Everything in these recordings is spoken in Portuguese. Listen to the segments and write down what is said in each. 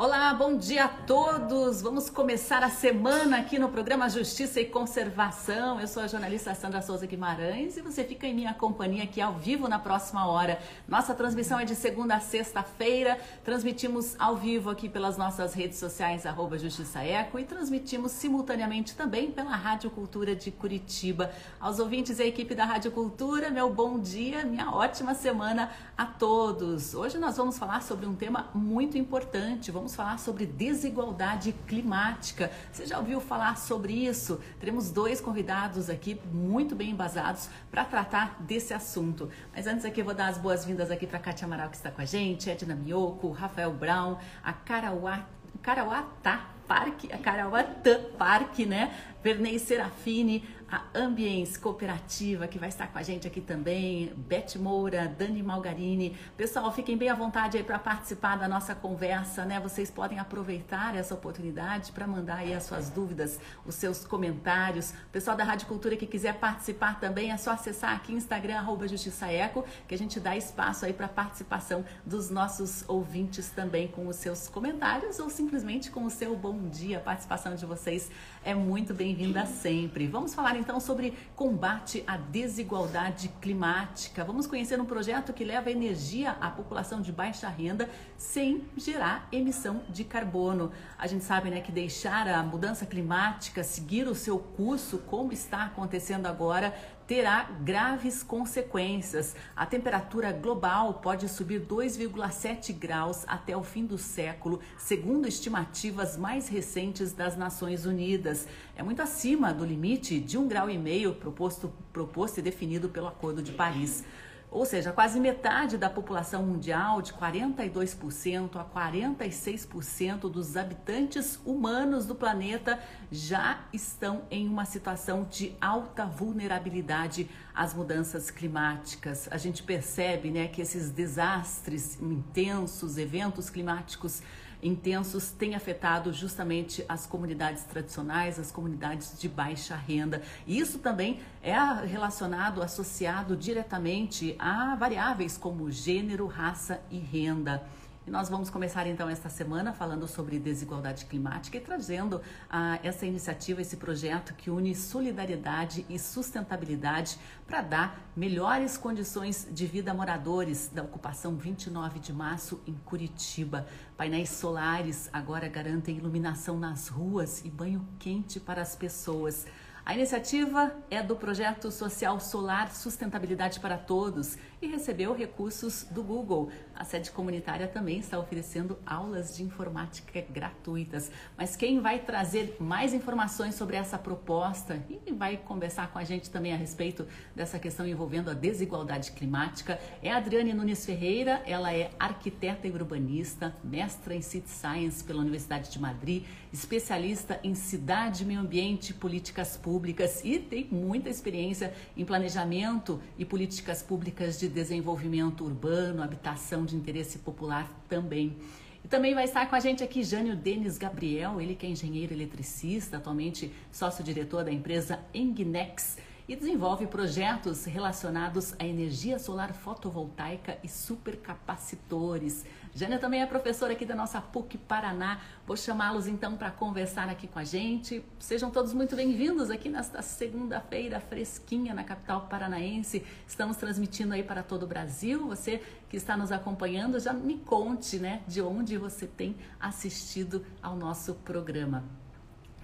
Olá, bom dia a todos. Vamos começar a semana aqui no programa Justiça e Conservação. Eu sou a jornalista Sandra Souza Guimarães e você fica em minha companhia aqui ao vivo na próxima hora. Nossa transmissão é de segunda a sexta-feira. Transmitimos ao vivo aqui pelas nossas redes sociais, arroba Justiça Eco, e transmitimos simultaneamente também pela Rádio Cultura de Curitiba. Aos ouvintes e à equipe da Rádio Cultura, meu bom dia, minha ótima semana a todos. Hoje nós vamos falar sobre um tema muito importante. Vamos falar sobre desigualdade climática. Você já ouviu falar sobre isso? Teremos dois convidados aqui muito bem embasados para tratar desse assunto. Mas antes aqui eu vou dar as boas-vindas aqui para Kátia Amaral que está com a gente, Edna Mioco, Rafael Brown, a Carauá, Carauatá Parque, a Carauatã Parque, né? Vernei Serafini, a Ambience Cooperativa, que vai estar com a gente aqui também, Beth Moura, Dani Malgarini. Pessoal, fiquem bem à vontade aí para participar da nossa conversa, né? Vocês podem aproveitar essa oportunidade para mandar aí as suas dúvidas, os seus comentários. Pessoal da Rádio Cultura que quiser participar também, é só acessar aqui Instagram, arroba Justiça Eco, que a gente dá espaço aí para participação dos nossos ouvintes também com os seus comentários ou simplesmente com o seu bom dia. A participação de vocês é muito bem-vinda sempre. Vamos falar então sobre combate à desigualdade climática. Vamos conhecer um projeto que leva energia à população de baixa renda sem gerar emissão de carbono. A gente sabe né, que deixar a mudança climática seguir o seu curso, como está acontecendo agora, terá graves consequências. A temperatura global pode subir 2,7 graus até o fim do século, segundo estimativas mais recentes das Nações Unidas. É muito acima do limite de um grau e meio proposto, proposto e definido pelo Acordo de Paris. Ou seja, quase metade da população mundial, de 42% a 46% dos habitantes humanos do planeta, já estão em uma situação de alta vulnerabilidade às mudanças climáticas. A gente percebe né, que esses desastres intensos, eventos climáticos intensos têm afetado justamente as comunidades tradicionais, as comunidades de baixa renda. Isso também é relacionado, associado diretamente a variáveis como gênero, raça e renda. E nós vamos começar então esta semana falando sobre desigualdade climática e trazendo ah, essa iniciativa, esse projeto que une solidariedade e sustentabilidade para dar melhores condições de vida a moradores da ocupação 29 de março em Curitiba. Painéis solares agora garantem iluminação nas ruas e banho quente para as pessoas. A iniciativa é do projeto social Solar Sustentabilidade para Todos e recebeu recursos do Google. A sede comunitária também está oferecendo aulas de informática gratuitas. Mas quem vai trazer mais informações sobre essa proposta e vai conversar com a gente também a respeito dessa questão envolvendo a desigualdade climática é a Adriane Nunes Ferreira. Ela é arquiteta e urbanista, mestra em City Science pela Universidade de Madrid, especialista em cidade, meio ambiente e políticas públicas e tem muita experiência em planejamento e políticas públicas de desenvolvimento urbano, habitação de interesse popular também. E também vai estar com a gente aqui Jânio Denis Gabriel, ele que é engenheiro eletricista, atualmente sócio-diretor da empresa Engnex e desenvolve projetos relacionados à energia solar fotovoltaica e supercapacitores. Jânia também é professora aqui da nossa PUC Paraná. Vou chamá-los então para conversar aqui com a gente. Sejam todos muito bem-vindos aqui nesta segunda-feira fresquinha na capital paranaense. Estamos transmitindo aí para todo o Brasil. Você que está nos acompanhando, já me conte, né, de onde você tem assistido ao nosso programa.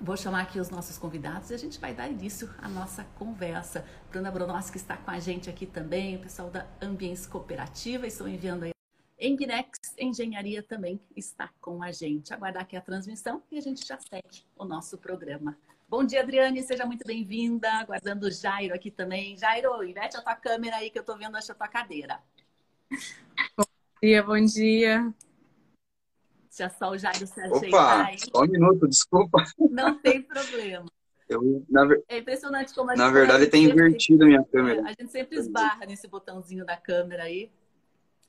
Vou chamar aqui os nossos convidados e a gente vai dar início à nossa conversa. Bruna Bronoski está com a gente aqui também, o pessoal da Ambiência Cooperativa, estão enviando aí. Engnex Engenharia também está com a gente. Aguardar aqui a transmissão e a gente já segue o nosso programa. Bom dia, Adriane, seja muito bem-vinda. Aguardando o Jairo aqui também. Jairo, inverte a tua câmera aí que eu estou vendo a tua cadeira. Bom dia, bom dia. Já só o Jairo se ajeitar aí. Só um minuto, desculpa. Não tem problema. Eu, na, é impressionante como a Na verdade, tem invertido a minha câmera. A gente sempre esbarra nesse botãozinho da câmera aí.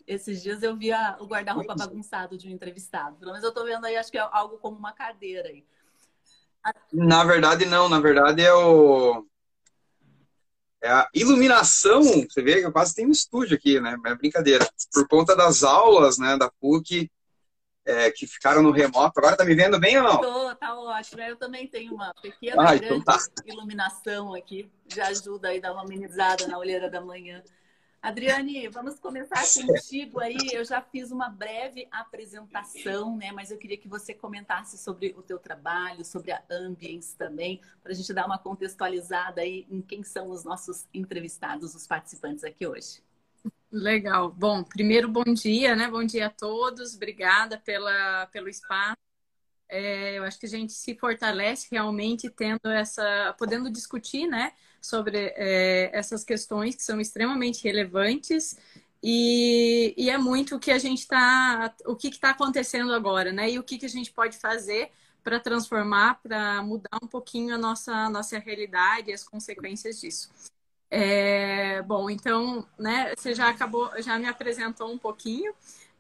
Esses dias eu vi o guarda-roupa bagunçado de um entrevistado. Pelo menos eu tô vendo aí, acho que é algo como uma cadeira aí. Na verdade, não. Na verdade, é o. É a iluminação. Você vê que eu quase tenho um estúdio aqui, né? É brincadeira. Por conta das aulas, né, da PUC, é, que ficaram no remoto. Agora tá me vendo bem ou não? Tô, tá ótimo. Eu também tenho uma pequena ah, então tá. iluminação aqui. Já ajuda aí a dar uma amenizada na olheira da manhã. Adriane, vamos começar contigo aí. Eu já fiz uma breve apresentação, né? Mas eu queria que você comentasse sobre o teu trabalho, sobre a Ambience também, para a gente dar uma contextualizada aí em quem são os nossos entrevistados, os participantes aqui hoje. Legal. Bom, primeiro bom dia, né? Bom dia a todos. Obrigada pela, pelo espaço. É, eu acho que a gente se fortalece realmente tendo essa, podendo discutir, né? sobre é, essas questões que são extremamente relevantes e, e é muito o que a gente está, o que está acontecendo agora, né? E o que, que a gente pode fazer para transformar, para mudar um pouquinho a nossa, a nossa realidade e as consequências disso. É, bom, então, né, você já acabou, já me apresentou um pouquinho.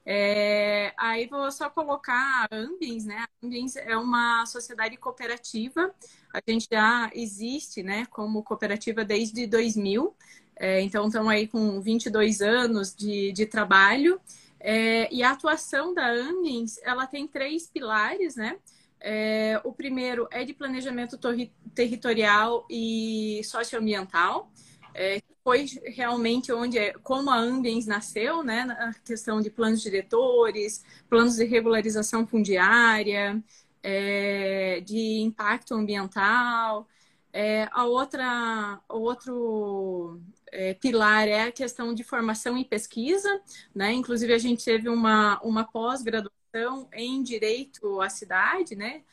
É, aí vou só colocar a Ambiens, né? A Ambiens é uma sociedade cooperativa. A gente já existe, né, como cooperativa desde 2000. É, então, estamos aí com 22 anos de, de trabalho. É, e a atuação da Ambiens, ela tem três pilares, né? É, o primeiro é de planejamento territorial e socioambiental. É, foi realmente onde, é, como a Ambiens nasceu, né, na questão de planos diretores, planos de regularização fundiária, é, de impacto ambiental. É, a outra, outro é, pilar é a questão de formação e pesquisa, né? Inclusive a gente teve uma, uma pós-graduação em direito à cidade, né?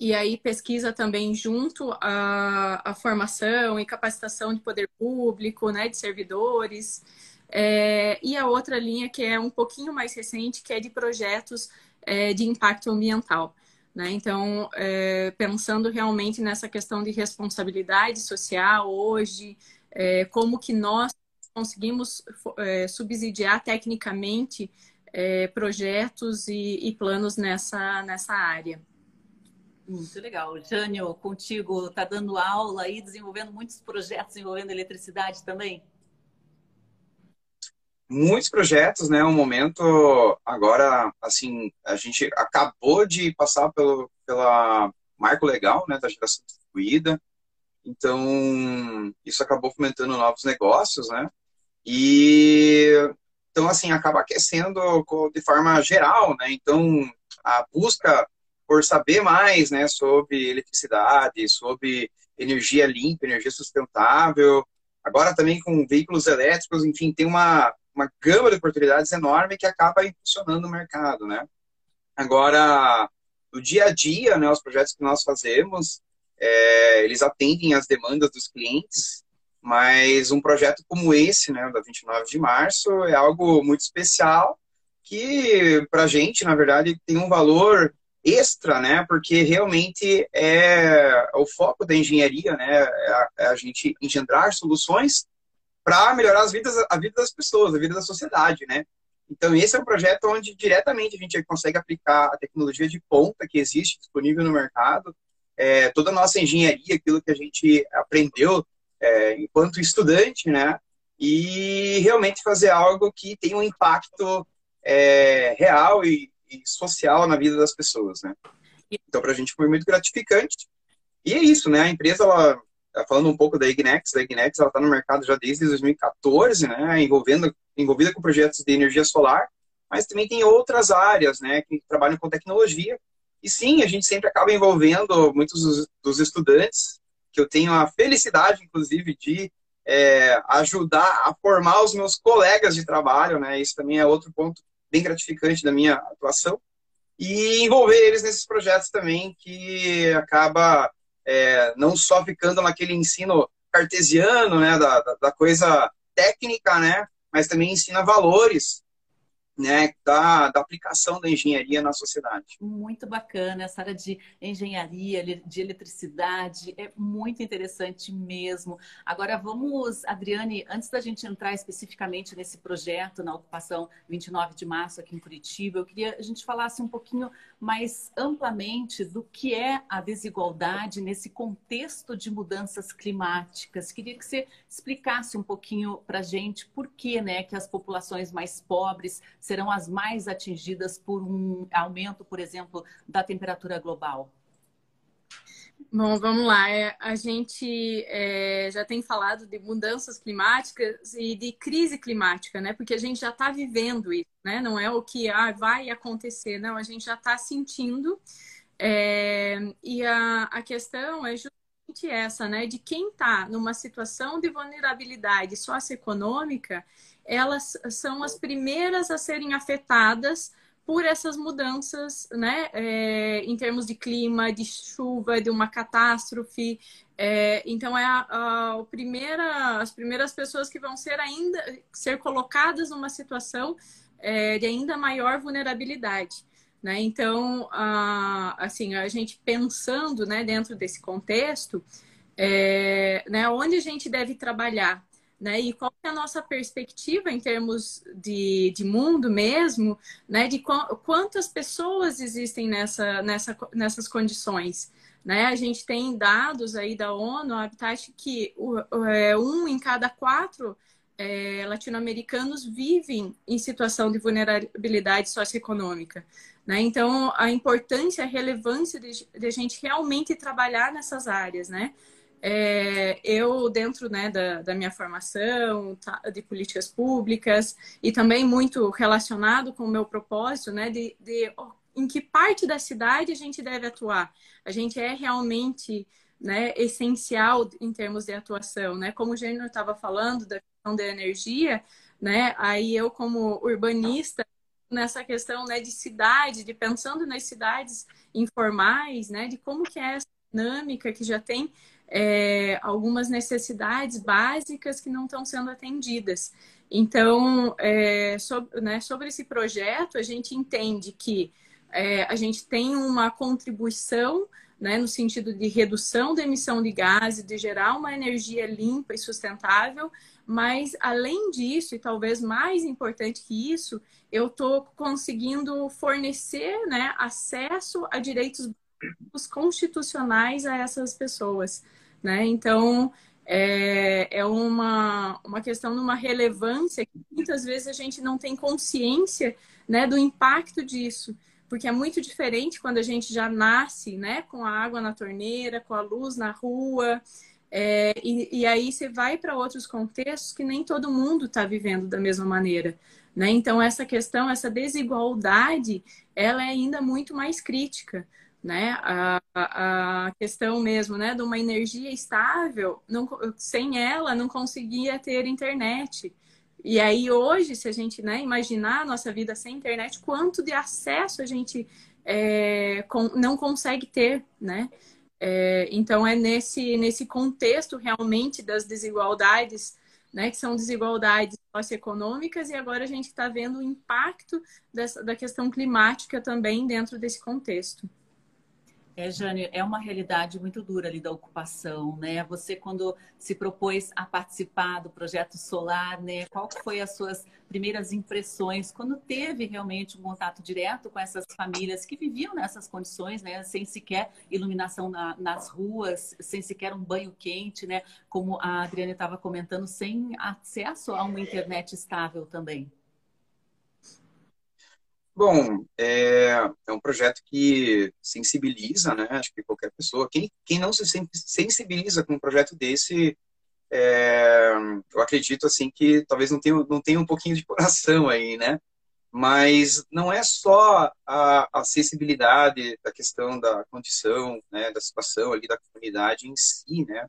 E aí pesquisa também junto à, à formação e capacitação de poder público, né, de servidores. É, e a outra linha que é um pouquinho mais recente, que é de projetos é, de impacto ambiental. Né? Então, é, pensando realmente nessa questão de responsabilidade social hoje, é, como que nós conseguimos é, subsidiar tecnicamente é, projetos e, e planos nessa, nessa área. Muito legal. Jânio, contigo, está dando aula aí, desenvolvendo muitos projetos envolvendo eletricidade também? Muitos projetos, né? Um momento agora, assim, a gente acabou de passar pelo pela marco legal, né, da geração distribuída. Então, isso acabou fomentando novos negócios, né? E então assim acaba aquecendo de forma geral, né? Então, a busca por saber mais né, sobre eletricidade, sobre energia limpa, energia sustentável. Agora também com veículos elétricos, enfim, tem uma, uma gama de oportunidades enorme que acaba impulsionando o mercado, né? Agora, no dia a dia, né, os projetos que nós fazemos, é, eles atendem às demandas dos clientes, mas um projeto como esse, né, da 29 de março, é algo muito especial que, para a gente, na verdade, tem um valor extra, né? Porque realmente é o foco da engenharia, né? É a, é gente engendrar soluções para melhorar as vidas, a vida das pessoas, a vida da sociedade, né? Então esse é um projeto onde diretamente a gente consegue aplicar a tecnologia de ponta que existe disponível no mercado, é, toda a nossa engenharia, aquilo que a gente aprendeu é, enquanto estudante, né? E realmente fazer algo que tenha um impacto é, real e, e social na vida das pessoas, né? Então, para a gente foi muito gratificante. E é isso, né? A empresa, ela, tá falando um pouco da Ignex, a Ignex, ela está no mercado já desde 2014, né? Envolvendo, envolvida com projetos de energia solar, mas também tem outras áreas, né? Que trabalham com tecnologia. E sim, a gente sempre acaba envolvendo muitos dos, dos estudantes, que eu tenho a felicidade, inclusive, de é, ajudar a formar os meus colegas de trabalho, né? Isso também é outro ponto bem gratificante da minha atuação e envolver eles nesses projetos também que acaba é, não só ficando naquele ensino cartesiano, né, da, da, coisa técnica, né, mas também ensina valores né, da, da aplicação da engenharia na sociedade. Muito bacana essa área de engenharia, de eletricidade, é muito interessante mesmo. Agora vamos, Adriane, antes da gente entrar especificamente nesse projeto na ocupação 29 de março aqui em Curitiba, eu queria que a gente falasse um pouquinho mais amplamente do que é a desigualdade nesse contexto de mudanças climáticas. Queria que você explicasse um pouquinho para a gente por que, né, que as populações mais pobres serão as mais atingidas por um aumento, por exemplo, da temperatura global? Bom, vamos lá. É, a gente é, já tem falado de mudanças climáticas e de crise climática, né? Porque a gente já está vivendo isso, né? Não é o que ah, vai acontecer, não. A gente já está sentindo. É, e a, a questão é justamente essa, né? De quem está numa situação de vulnerabilidade socioeconômica, elas são as primeiras a serem afetadas por essas mudanças, né, é, em termos de clima, de chuva, de uma catástrofe. É, então é a, a, primeira, as primeiras pessoas que vão ser ainda ser colocadas numa situação é, de ainda maior vulnerabilidade. Né? Então, a, assim, a gente pensando né, dentro desse contexto, é, né, onde a gente deve trabalhar né? E qual é a nossa perspectiva em termos de, de mundo mesmo, né? De qu quantas pessoas existem nessa, nessa, nessas condições, né? A gente tem dados aí da ONU, Habitat, que é, um em cada quatro é, latino-americanos vivem em situação de vulnerabilidade socioeconômica. Né? Então, a importância, a relevância de, de a gente realmente trabalhar nessas áreas, né? É, eu, dentro né, da, da, minha formação tá, de políticas públicas e também muito relacionado com o meu propósito, né, de, de em que parte da cidade a gente deve atuar. A gente é realmente né, essencial em termos de atuação, né? Como o Gênero estava falando da questão da energia, né? Aí eu, como urbanista, nessa questão né, de cidade, de pensando nas cidades informais, né? De como que é essa dinâmica que já tem é, algumas necessidades básicas que não estão sendo atendidas. Então, é, sobre, né, sobre esse projeto, a gente entende que é, a gente tem uma contribuição né, no sentido de redução da emissão de gases, de gerar uma energia limpa e sustentável, mas além disso, e talvez mais importante que isso, eu estou conseguindo fornecer né, acesso a direitos constitucionais a essas pessoas né? Então, é, é uma, uma questão de uma relevância que muitas vezes a gente não tem consciência né, do impacto disso, porque é muito diferente quando a gente já nasce né, com a água na torneira, com a luz na rua, é, e, e, aí você vai para outros contextos que nem todo mundo está vivendo da mesma maneira. Né? Então, essa questão, essa desigualdade, ela é ainda muito mais crítica né? A, a questão mesmo, né, de uma energia estável, não, sem ela não conseguia ter internet. E aí hoje, se a gente né, imaginar a nossa vida sem internet, quanto de acesso a gente é, com, não consegue ter, né? É, então é nesse, nesse contexto realmente das desigualdades, né, que são desigualdades socioeconômicas, e agora a gente está vendo o impacto dessa, da questão climática também dentro desse contexto. É, Jane, é uma realidade muito dura ali da ocupação, né? Você, quando se propôs a participar do projeto solar, né? Qual foi as suas primeiras impressões quando teve realmente um contato direto com essas famílias que viviam nessas condições, né? Sem sequer iluminação na, nas ruas, sem sequer um banho quente, né? Como a Adriane estava comentando, sem acesso a uma internet estável também. Bom, é, é, um projeto que sensibiliza, né? Acho que qualquer pessoa, quem, quem não se sensibiliza com um projeto desse, é, eu acredito assim que talvez não tenha, não tenha um pouquinho de coração aí, né? Mas não é só a, a sensibilidade da questão da condição, né, da situação ali da comunidade em si, né?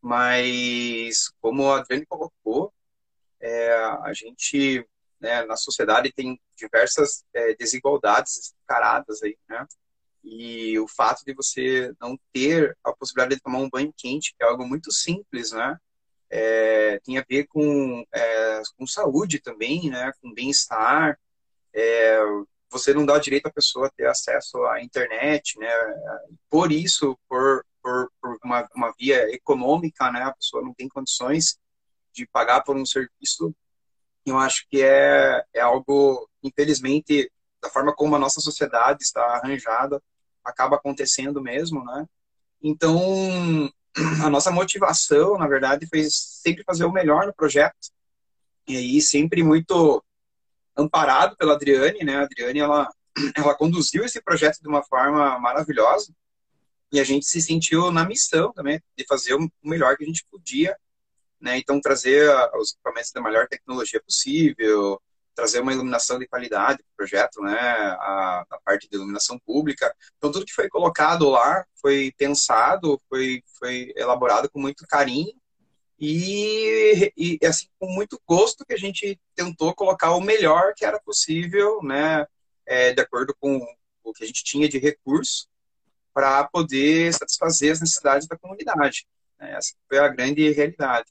Mas como a Adriane colocou, é, a gente né, na sociedade tem diversas é, desigualdades escaradas aí, né? E o fato de você não ter a possibilidade de tomar um banho quente, que é algo muito simples, né? É, tem a ver com, é, com saúde também, né? Com bem-estar. É, você não dá direito à pessoa ter acesso à internet, né? Por isso, por, por, por uma, uma via econômica, né? A pessoa não tem condições de pagar por um serviço eu acho que é, é algo, infelizmente, da forma como a nossa sociedade está arranjada, acaba acontecendo mesmo, né? Então, a nossa motivação, na verdade, foi sempre fazer o melhor no projeto. E aí, sempre muito amparado pela Adriane, né? A Adriane, ela, ela conduziu esse projeto de uma forma maravilhosa e a gente se sentiu na missão também de fazer o melhor que a gente podia, né? Então, trazer os equipamentos da melhor tecnologia possível, trazer uma iluminação de qualidade para o projeto, né? A, a, parte de iluminação pública. Então, tudo que foi colocado lá foi pensado, foi, foi elaborado com muito carinho e, e, assim, com muito gosto que a gente tentou colocar o melhor que era possível, né? É, de acordo com o que a gente tinha de recurso para poder satisfazer as necessidades da comunidade. Né? Essa foi a grande realidade.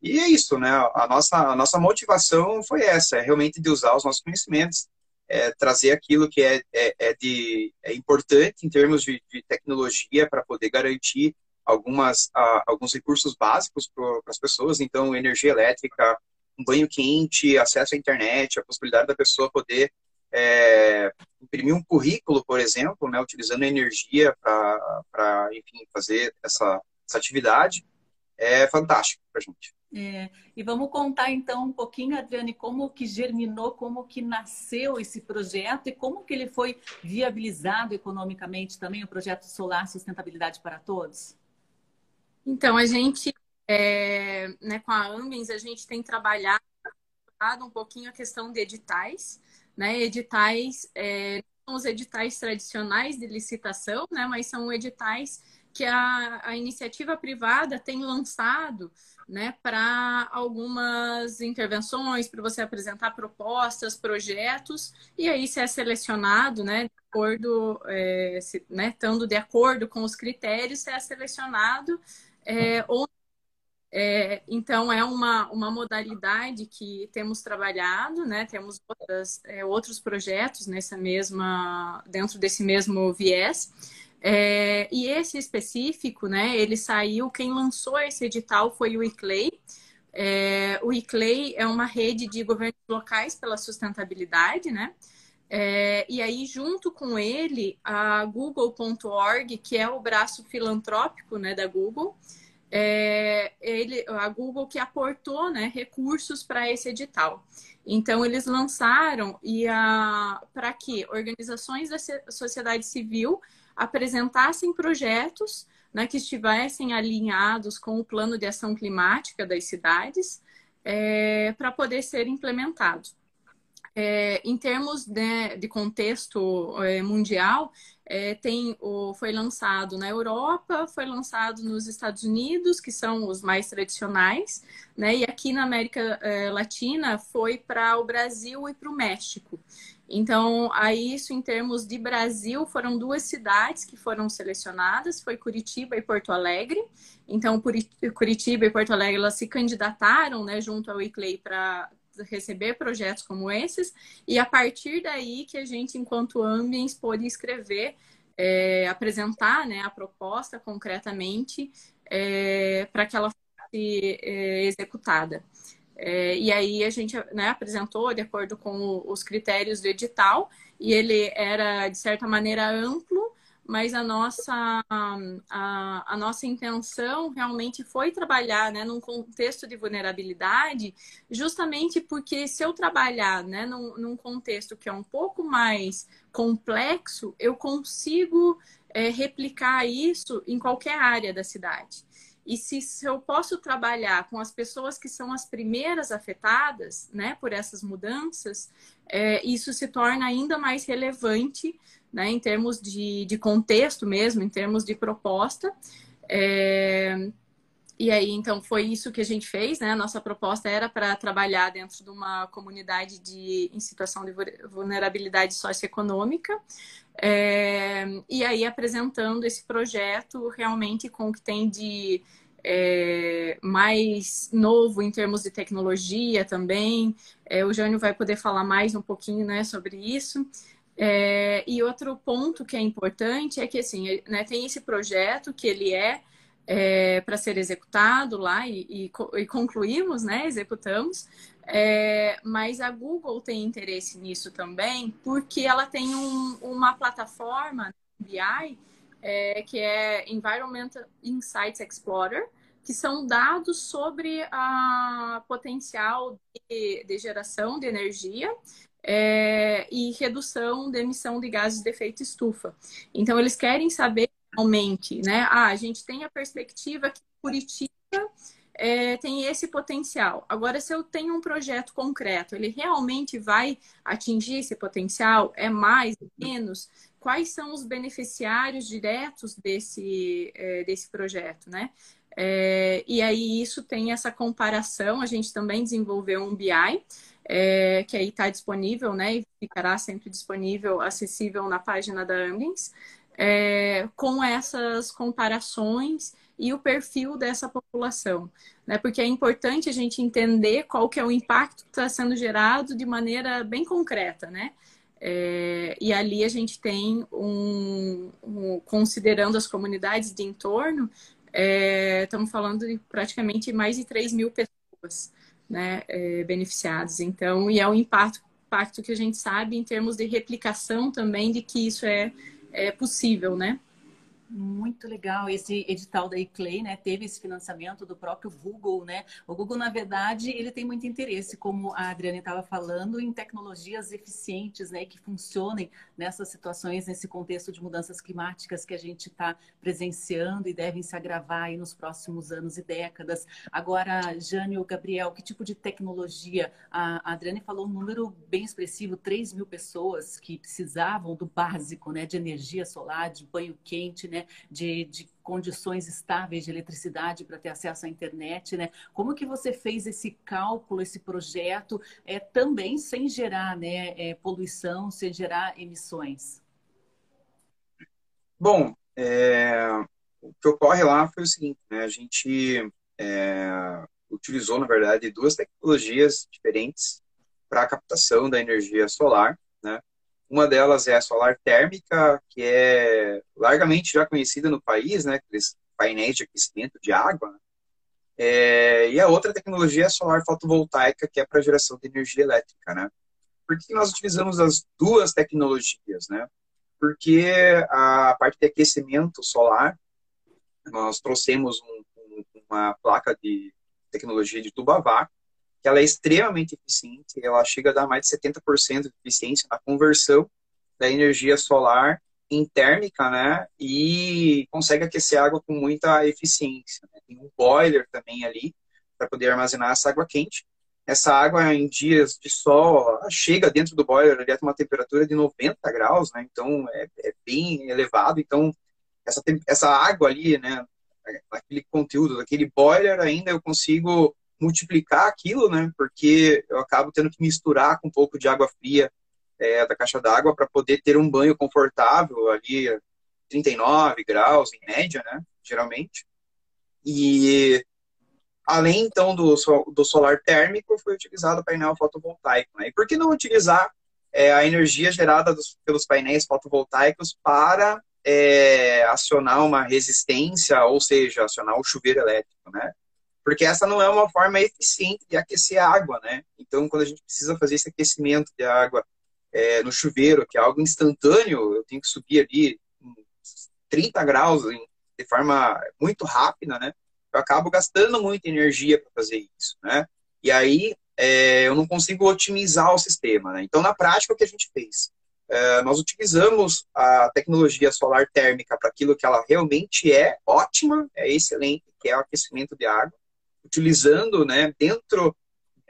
E é isso, né? A nossa, a nossa motivação foi essa, é realmente de usar os nossos conhecimentos, é, trazer aquilo que é, é, é, de, é importante em termos de, de tecnologia para poder garantir algumas, a, alguns recursos básicos para as pessoas, então energia elétrica, um banho quente, acesso à internet, a possibilidade da pessoa poder é, imprimir um currículo, por exemplo, né, utilizando energia para, enfim, fazer essa, essa atividade, é fantástico para a gente. É, e vamos contar então um pouquinho, Adriane, como que germinou, como que nasceu esse projeto e como que ele foi viabilizado economicamente também, o projeto Solar Sustentabilidade para Todos? Então, a gente, é, né, com a Ambiens, a gente tem trabalhado um pouquinho a questão de editais, né, editais, é, são os editais tradicionais de licitação, né, mas são editais que a, a iniciativa privada tem lançado né, para algumas intervenções, para você apresentar propostas, projetos, e aí se é selecionado, né, de acordo, é, se, né, estando de acordo com os critérios, se é selecionado é, ou é, então é uma, uma modalidade que temos trabalhado, né? Temos outras, é, outros projetos nessa mesma dentro desse mesmo viés. É, e esse específico, né, ele saiu, quem lançou esse edital foi o ICLEI. É, o ICLEI é uma rede de governos locais pela sustentabilidade, né? É, e aí, junto com ele, a Google.org, que é o braço filantrópico né, da Google, é, ele, a Google que aportou né, recursos para esse edital. Então, eles lançaram para que organizações da sociedade civil apresentassem projetos né, que estivessem alinhados com o plano de ação climática das cidades é, para poder ser implementado. É, em termos de, de contexto é, mundial, é, tem o, foi lançado na Europa, foi lançado nos Estados Unidos, que são os mais tradicionais, né? E aqui na América é, Latina foi para o Brasil e para o México. Então, aí isso em termos de Brasil, foram duas cidades que foram selecionadas, foi Curitiba e Porto Alegre. Então, Curitiba e Porto Alegre, elas se candidataram, né, junto ao ICLEI para receber projetos como esses, e a partir daí que a gente, enquanto Ambiens, pôde escrever, é, apresentar né, a proposta concretamente é, para que ela fosse é, executada. É, e aí a gente né, apresentou de acordo com os critérios do edital, e ele era, de certa maneira, amplo, mas a nossa, a, a, nossa intenção realmente foi trabalhar né, num contexto de vulnerabilidade, justamente porque se eu trabalhar né, num, num contexto que é um pouco mais complexo, eu consigo é, replicar isso em qualquer área da cidade. E se, se, eu posso trabalhar com as pessoas que são as primeiras afetadas né, por essas mudanças, é, isso se torna ainda mais relevante né, em termos de, de contexto mesmo, em termos de proposta. É, e aí, então, foi isso que a gente fez, né? Nossa proposta era para trabalhar dentro de uma comunidade de, em situação de vulnerabilidade socioeconômica. É, e aí, apresentando esse projeto realmente com o que tem de é, mais novo em termos de tecnologia também. É, o Jânio vai poder falar mais um pouquinho né, sobre isso. É, e outro ponto que é importante é que assim, né, tem esse projeto que ele é, é para ser executado lá e, e, e concluímos, né, executamos, é, mas a Google tem interesse nisso também, porque ela tem um, uma plataforma BI é, que é Environmental Insights Explorer, que são dados sobre a potencial de, de geração de energia é, e redução da emissão de gases de efeito estufa. Então, eles querem saber realmente, né? Ah, a gente tem a perspectiva que Curitiba é, tem esse potencial. Agora, se eu tenho um projeto concreto, ele realmente vai atingir esse potencial? É mais, menos? Quais são os beneficiários diretos desse, é, desse projeto, né? É, e aí isso tem essa comparação. A gente também desenvolveu um BI é, que aí está disponível, né? E ficará sempre disponível, acessível na página da Ambience, é, com essas comparações e o perfil dessa população, né? Porque é importante a gente entender qual que é o impacto que está sendo gerado de maneira bem concreta, né? É, e ali a gente tem um, um, considerando as comunidades de entorno, é, estamos falando de praticamente mais de 3 mil pessoas né, é, beneficiados. Então, e é um impacto, impacto que a gente sabe em termos de replicação também de que isso é, é possível, né? Muito legal esse edital da Eclay, né? Teve esse financiamento do próprio Google, né? O Google, na verdade, ele tem muito interesse, como a Adriane estava falando, em tecnologias eficientes, né? Que funcionem nessas situações, nesse contexto de mudanças climáticas que a gente está presenciando e devem se agravar aí nos próximos anos e décadas. Agora, Jânio, Gabriel, que tipo de tecnologia? A Adriane falou um número bem expressivo, 3 mil pessoas que precisavam do básico, né? De energia solar, de banho quente, né? Né? De, de condições estáveis de eletricidade para ter acesso à internet, né? Como que você fez esse cálculo, esse projeto, é, também sem gerar né, é, poluição, sem gerar emissões? Bom, é, o que ocorre lá foi o seguinte, né? A gente é, utilizou, na verdade, duas tecnologias diferentes para a captação da energia solar? Uma delas é a solar térmica, que é largamente já conhecida no país, né? Aqueles painéis de aquecimento de água. Né? É, e a outra tecnologia é a solar fotovoltaica, que é para geração de energia elétrica, né? Por que nós utilizamos as duas tecnologias, né? Porque a parte de aquecimento solar, nós trouxemos um, um, uma placa de tecnologia de tubo a vácuo, que ela é extremamente eficiente, ela chega a dar mais de 70% de eficiência na conversão da energia solar em térmica, né? E consegue aquecer a água com muita eficiência. Né? Tem um boiler também ali para poder armazenar essa água quente. Essa água em dias de sol chega dentro do boiler ali a uma temperatura de 90 graus, né? Então é, é bem elevado. Então essa, essa água ali, né? Aquele conteúdo daquele boiler ainda eu consigo multiplicar aquilo, né? Porque eu acabo tendo que misturar com um pouco de água fria é, da caixa d'água para poder ter um banho confortável ali, 39 graus em média, né? Geralmente. E além então do, do solar térmico, foi utilizado o painel fotovoltaico. Né? E por que não utilizar é, a energia gerada dos, pelos painéis fotovoltaicos para é, acionar uma resistência, ou seja, acionar o chuveiro elétrico, né? Porque essa não é uma forma eficiente de aquecer a água, né? Então, quando a gente precisa fazer esse aquecimento de água é, no chuveiro, que é algo instantâneo, eu tenho que subir ali 30 graus de forma muito rápida, né? Eu acabo gastando muita energia para fazer isso, né? E aí é, eu não consigo otimizar o sistema, né? Então, na prática, o que a gente fez? É, nós utilizamos a tecnologia solar térmica para aquilo que ela realmente é ótima, é excelente, que é o aquecimento de água utilizando né, dentro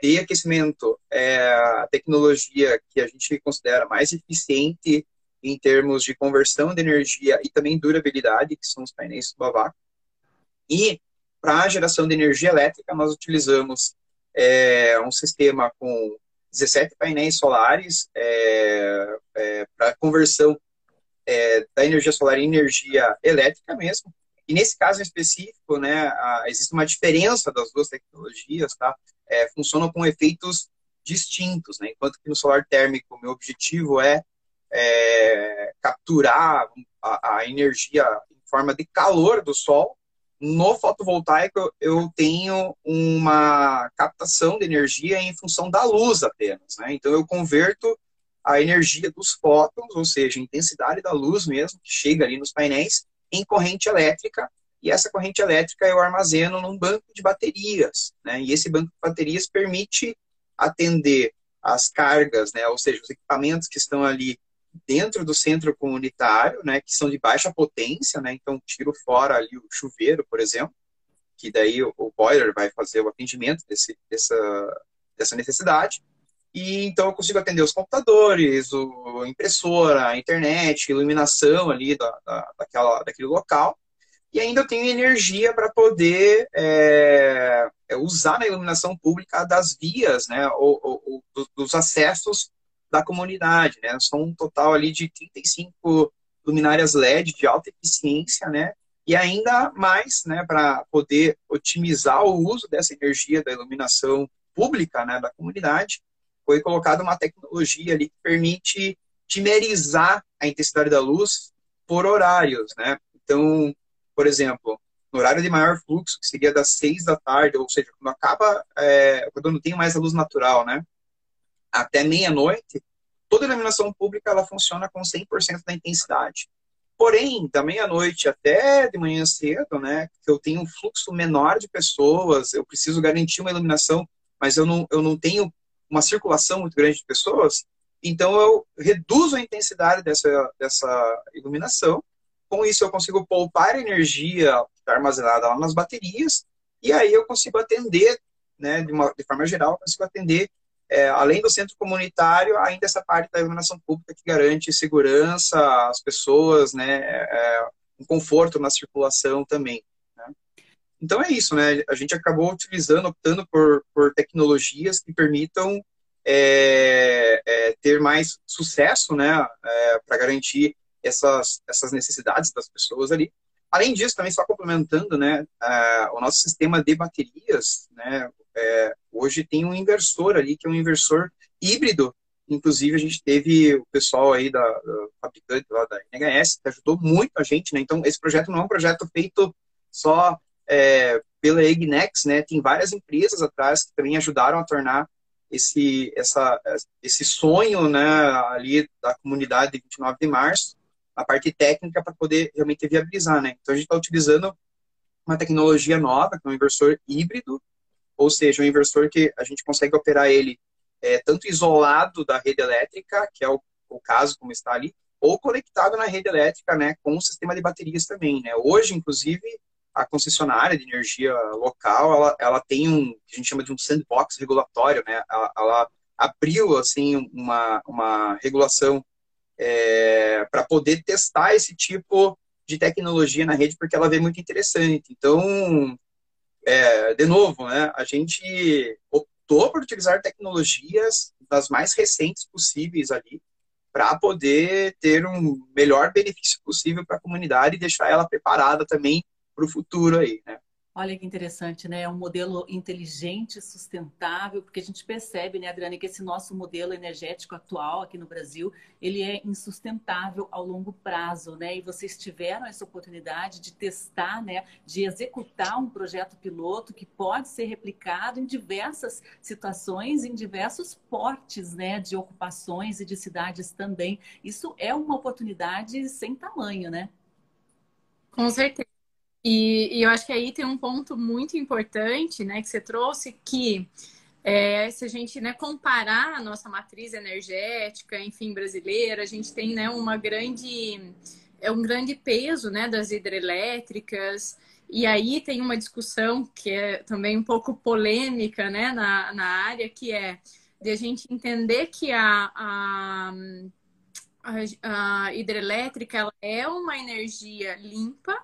de aquecimento é, a tecnologia que a gente considera mais eficiente em termos de conversão de energia e também durabilidade, que são os painéis Bavac. E para a geração de energia elétrica, nós utilizamos é, um sistema com 17 painéis solares é, é para conversão é, da energia solar em energia elétrica mesmo, e nesse caso específico, né, existe uma diferença das duas tecnologias, tá? É, funcionam com efeitos distintos, né? Enquanto que no solar térmico, meu objetivo é, é capturar a, a, energia em forma de calor do sol. No fotovoltaico, eu tenho uma captação de energia em função da luz apenas, né? Então, eu converto a energia dos fótons, ou seja, a intensidade da luz mesmo, que chega ali nos painéis, em corrente elétrica, e essa corrente elétrica eu armazeno num banco de baterias, né? E esse banco de baterias permite atender as cargas, né? Ou seja, os equipamentos que estão ali dentro do centro comunitário, né? Que são de baixa potência, né? Então, tiro fora ali o chuveiro, por exemplo, que daí o, boiler vai fazer o atendimento desse, dessa, dessa necessidade. E então eu consigo atender os computadores, o impressora, a internet, iluminação ali da, da, daquela, daquele local. E ainda eu tenho energia para poder é, usar na iluminação pública das vias, né, ou, ou, ou, dos acessos da comunidade, né. São um total ali de 35 luminárias LED de alta eficiência, né, e ainda mais, né, para poder otimizar o uso dessa energia da iluminação pública, né, da comunidade, foi colocada uma tecnologia ali que permite dimerizar a intensidade da luz por horários, né? Então, por exemplo, no horário de maior fluxo, que seria das seis da tarde, ou seja, quando acaba, é, quando não tem mais a luz natural, né? Até meia-noite, toda iluminação pública ela funciona com 100% da intensidade. Porém, da meia-noite até de manhã cedo, né, que eu tenho um fluxo menor de pessoas, eu preciso garantir uma iluminação, mas eu não, eu não tenho uma circulação muito grande de pessoas, então eu reduzo a intensidade dessa, dessa iluminação. Com isso, eu consigo poupar energia está armazenada lá nas baterias, e aí eu consigo atender, né, de, uma, de forma geral, eu consigo atender, é, além do centro comunitário, ainda essa parte da iluminação pública que garante segurança às pessoas, né, é, um conforto na circulação também. Então é isso, né? A gente acabou utilizando, optando por, por tecnologias que permitam é, é, ter mais sucesso, né? É, para garantir essas, essas necessidades das pessoas ali. Além disso, também só complementando, né? É, o nosso sistema de baterias, né? É, hoje tem um inversor ali que é um inversor híbrido. Inclusive a gente teve o pessoal aí da, da fabricante lá da NHS que ajudou muito a gente, né? Então esse projeto não é um projeto feito só é, pela Ignex, né, tem várias empresas atrás que também ajudaram a tornar esse, essa, esse sonho né, ali da comunidade de 29 de março, a parte técnica para poder realmente viabilizar. Né? Então, a gente está utilizando uma tecnologia nova, que é um inversor híbrido, ou seja, um inversor que a gente consegue operar ele é, tanto isolado da rede elétrica, que é o, o caso como está ali, ou conectado na rede elétrica, né, com o sistema de baterias também, né? Hoje, inclusive, a concessionária de energia local, ela, ela tem um, que a gente chama de um sandbox regulatório, né? Ela, ela abriu, assim, uma, uma regulação é, para poder testar esse tipo de tecnologia na rede, porque ela vê muito interessante. Então, é, de novo, né, a gente optou por utilizar tecnologias das mais recentes possíveis ali, para poder ter um melhor benefício possível para a comunidade e deixar ela preparada também para o futuro aí, né? Olha que interessante, né? É um modelo inteligente, sustentável, porque a gente percebe, né, Adriane, que esse nosso modelo energético atual aqui no Brasil, ele é insustentável ao longo prazo, né? E vocês tiveram essa oportunidade de testar, né, de executar um projeto piloto que pode ser replicado em diversas situações, em diversos portes, né, de ocupações e de cidades também. Isso é uma oportunidade sem tamanho, né? Com certeza. E, e, eu acho que aí tem um ponto muito importante, né, que você trouxe, que é, se a gente né, comparar a nossa matriz energética, enfim, brasileira, a gente tem né, uma grande, é um grande peso né, das hidrelétricas, e aí tem uma discussão que é também um pouco polêmica né, na, na área, que é de a gente entender que a, a, a, a hidrelétrica ela é uma energia limpa,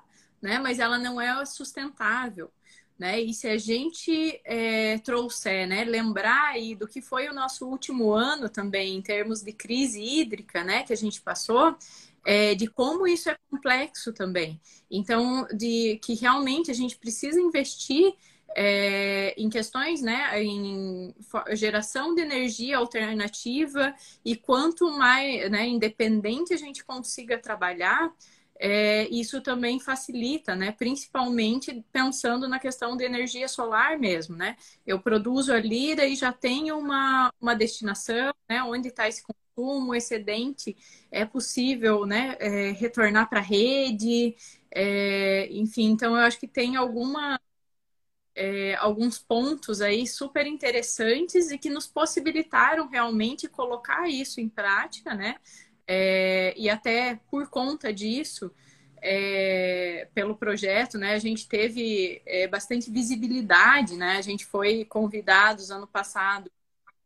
né? Mas ela não é sustentável. Né? E se a gente é, trouxer, né, lembrar aí do que foi o nosso último ano também em termos de crise hídrica, né, que a gente passou, é, de como isso é complexo também. Então, de que realmente a gente precisa investir é, em questões, né, em geração de energia alternativa e quanto mais, né, independente a gente consiga trabalhar, é, isso também facilita, né? Principalmente pensando na questão de energia solar mesmo, né? Eu produzo ali, daí já tenho uma, uma destinação, né? Onde está esse consumo, excedente, é possível, né? É, retornar para a rede, é, enfim. Então, eu acho que tem alguma é, alguns pontos aí super interessantes e que nos possibilitaram realmente colocar isso em prática, né? É, e até por conta disso, é, pelo projeto, né, a gente teve é, bastante visibilidade, né? A gente foi convidados ano passado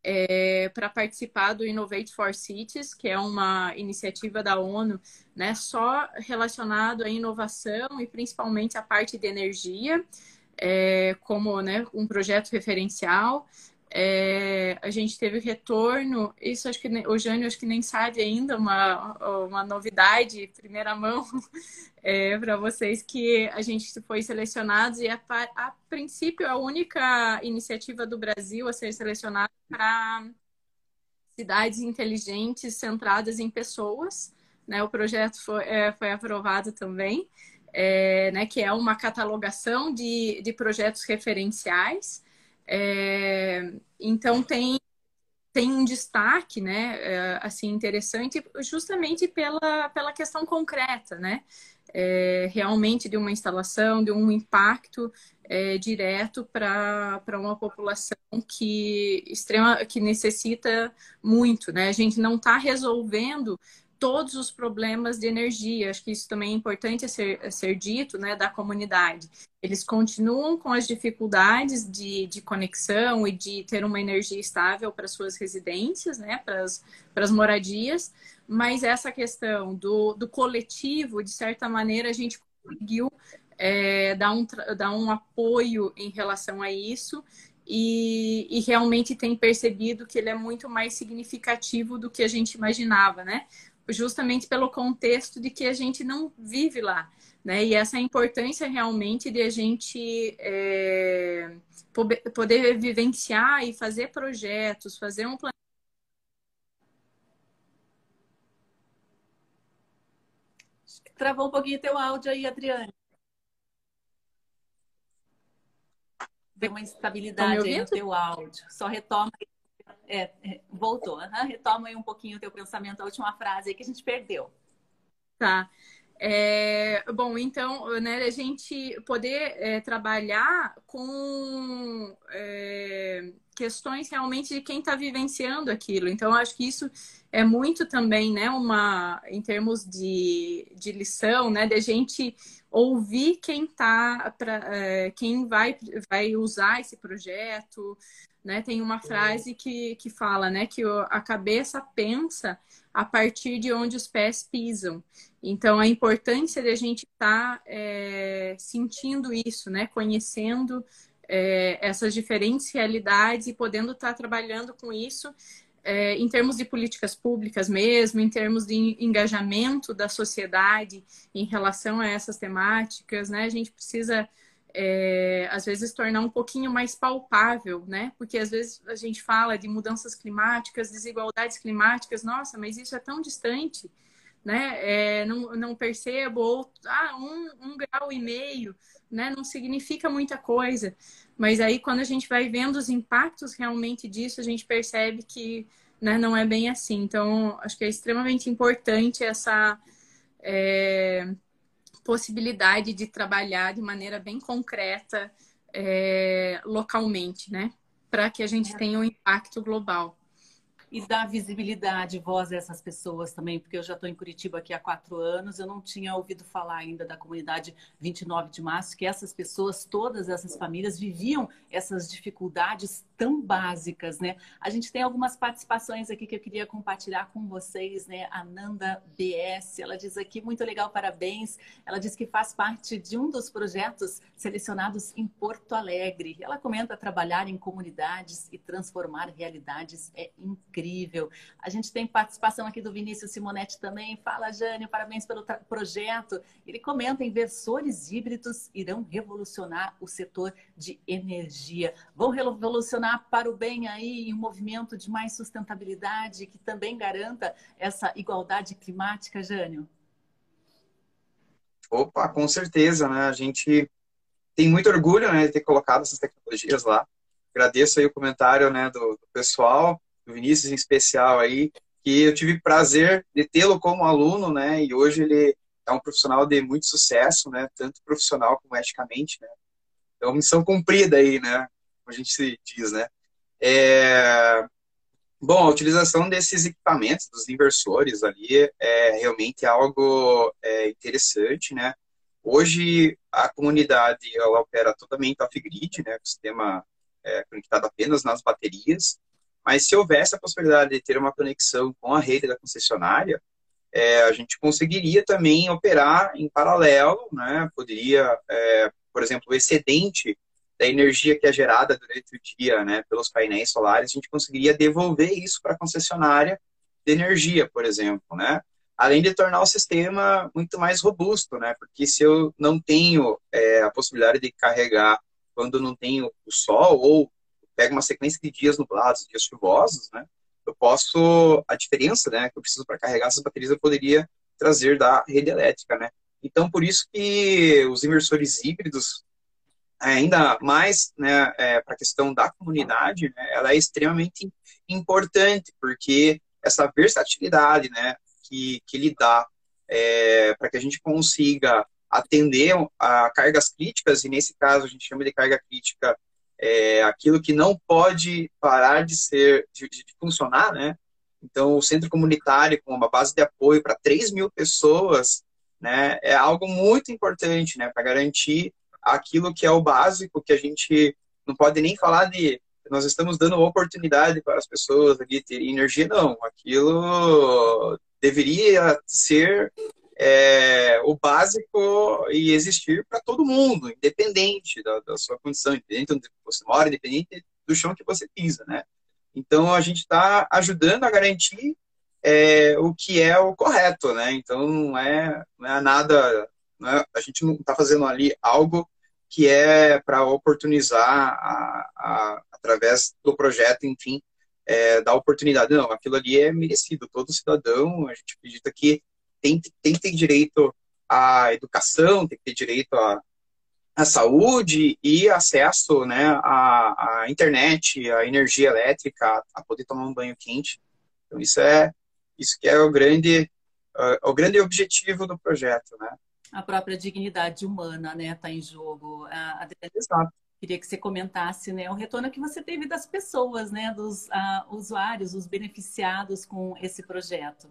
é, para participar do Innovate for Cities, que é uma iniciativa da ONU, né, só relacionado à inovação e principalmente à parte de energia, é, como né, um projeto referencial. É, a gente teve retorno, isso acho que o Jânio acho que nem sabe ainda, uma, uma novidade, primeira mão, é, para vocês, que a gente foi selecionado e a, a princípio a única iniciativa do Brasil a ser selecionada para cidades inteligentes centradas em pessoas. Né? O projeto foi, é, foi aprovado também, é, né? que é uma catalogação de, de projetos referenciais é, então tem tem um destaque, né, é, assim interessante, justamente pela pela questão concreta, né, é, realmente de uma instalação, de um impacto é, direto para uma população que extrema que necessita muito, né? A gente não está resolvendo todos os problemas de energia. Acho que isso também é importante ser, ser dito, né, da comunidade. Eles continuam com as dificuldades de, de conexão e de ter uma energia estável para suas residências, né, para as, para as moradias, mas essa questão do, do coletivo, de certa maneira, a gente conseguiu é, dar, um, dar um apoio em relação a isso e, e, realmente tem percebido que ele é muito mais significativo do que a gente imaginava, né? Justamente pelo contexto de que a gente não vive lá. Né? E essa importância realmente de a gente é, poder vivenciar e fazer projetos, fazer um plano. Travou um pouquinho teu áudio aí, Adriane. Deu uma instabilidade aí no teu áudio. Só retoma aí é, é, voltou. Uhum. Retoma aí um pouquinho o teu pensamento, a última frase aí que a gente perdeu. Tá. É, bom, então, né, a gente poder é, trabalhar com é, questões realmente de quem está vivenciando aquilo. Então, acho que isso é muito também, né, uma, em termos de, de lição, né, de a gente ouvir quem tá, pra, é, quem vai, vai usar esse projeto, né? Tem uma frase que, que fala, né, que a cabeça pensa a partir de onde os pés pisam. Então, a importância de a gente estar tá, é, sentindo isso, né, conhecendo é, essas diferentes realidades e podendo estar tá trabalhando com isso é, em termos de políticas públicas mesmo, em termos de engajamento da sociedade em relação a essas temáticas, né? A gente precisa é, às vezes tornar um pouquinho mais palpável, né? Porque às vezes a gente fala de mudanças climáticas, desigualdades climáticas, nossa, mas isso é tão distante, né? É, não, não percebo, ou ah, um, um grau e meio, né? Não significa muita coisa. Mas aí quando a gente vai vendo os impactos realmente disso, a gente percebe que né, não é bem assim. Então, acho que é extremamente importante essa. É, possibilidade de trabalhar de maneira bem concreta é, localmente, né? Para que a gente tenha um impacto global e dar visibilidade, voz a essas pessoas também, porque eu já estou em Curitiba aqui há quatro anos, eu não tinha ouvido falar ainda da comunidade 29 de março, que essas pessoas, todas essas famílias, viviam essas dificuldades tão básicas, né? A gente tem algumas participações aqui que eu queria compartilhar com vocês, né? A Nanda BS, ela diz aqui, muito legal, parabéns. Ela diz que faz parte de um dos projetos selecionados em Porto Alegre. Ela comenta trabalhar em comunidades e transformar realidades é incrível. A gente tem participação aqui do Vinícius Simonetti também. Fala, Jânio, parabéns pelo projeto. Ele comenta: inversores híbridos irão revolucionar o setor de energia. Vão revolucionar para o bem aí um movimento de mais sustentabilidade que também garanta essa igualdade climática, Jânio? Opa, com certeza, né? A gente tem muito orgulho né, de ter colocado essas tecnologias lá. Agradeço aí o comentário né, do, do pessoal do Vinícius em especial aí, que eu tive prazer de tê-lo como aluno, né? E hoje ele é um profissional de muito sucesso, né? Tanto profissional como eticamente, né? uma missão cumprida aí, né? Como a gente diz, né? É... Bom, a utilização desses equipamentos, dos inversores ali, é realmente algo é, interessante, né? Hoje, a comunidade, ela opera totalmente off-grid, né? O sistema é, conectado apenas nas baterias. Mas se houvesse a possibilidade de ter uma conexão com a rede da concessionária, é, a gente conseguiria também operar em paralelo, né? Poderia, é, por exemplo, o excedente da energia que é gerada durante o dia, né, pelos painéis solares, a gente conseguiria devolver isso para a concessionária de energia, por exemplo, né? Além de tornar o sistema muito mais robusto, né? Porque se eu não tenho é, a possibilidade de carregar quando não tenho o sol ou pego uma sequência de dias nublados, dias chuvosos, né? Eu posso a diferença, né, que eu preciso para carregar essas baterias eu poderia trazer da rede elétrica, né? Então por isso que os inversores híbridos ainda mais né, é, para a questão da comunidade, né, ela é extremamente importante, porque essa versatilidade né, que, que ele dá é, para que a gente consiga atender a cargas críticas, e nesse caso a gente chama de carga crítica é, aquilo que não pode parar de ser, de, de funcionar, né? Então, o centro comunitário, com uma base de apoio para 3 mil pessoas, né, é algo muito importante, né, para garantir aquilo que é o básico, que a gente não pode nem falar de nós estamos dando oportunidade para as pessoas ali terem energia, não. Aquilo deveria ser é, o básico e existir para todo mundo, independente da, da, sua condição, independente de onde você mora, independente do chão que você pisa, né? Então, a gente está ajudando a garantir é, o que é o correto, né? Então, não é, não é nada né? A gente não está fazendo ali algo que é para oportunizar, a, a, através do projeto, enfim, é, dar oportunidade. Não, aquilo ali é merecido. Todo cidadão, a gente acredita que tem, tem que ter direito à educação, tem que ter direito à, à saúde e acesso né, à, à internet, à energia elétrica, a poder tomar um banho quente. Então, isso é isso que é o grande, uh, o grande objetivo do projeto, né? A própria dignidade humana, né, está em jogo. A Exato. queria que você comentasse, né, o retorno que você teve das pessoas, né, dos uh, usuários, os beneficiados com esse projeto.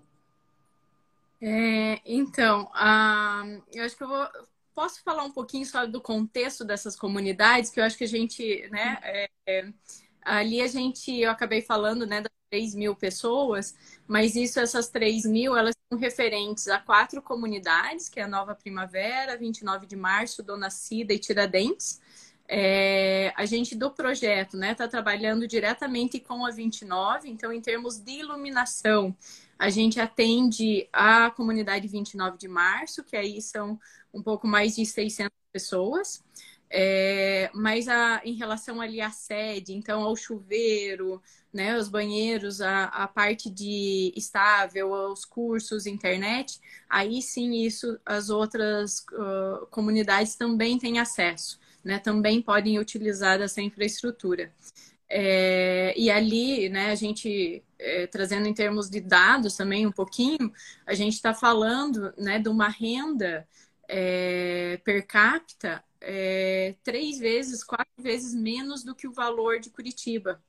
É, então, uh, eu acho que eu vou, posso falar um pouquinho só do contexto dessas comunidades, que eu acho que a gente, né, é, é, ali a gente, eu acabei falando, né, das 3 mil pessoas, mas isso, essas 3 mil, elas são referentes a quatro comunidades, que é a Nova Primavera, 29 de Março, Dona Cida e Tiradentes. É, a gente do projeto está né, tá trabalhando diretamente com a 29, então, em termos de iluminação, a gente atende a comunidade 29 de março, que aí são um pouco mais de 600 pessoas. É, mas a, em relação ali à sede, então ao chuveiro, né, os banheiros, a, a parte de estável, os cursos, internet, aí sim isso as outras uh, comunidades também têm acesso, né, também podem utilizar essa infraestrutura. É, e ali, né, a gente é, trazendo em termos de dados também um pouquinho, a gente está falando né, de uma renda é, per capita é, três vezes, quatro vezes menos do que o valor de Curitiba.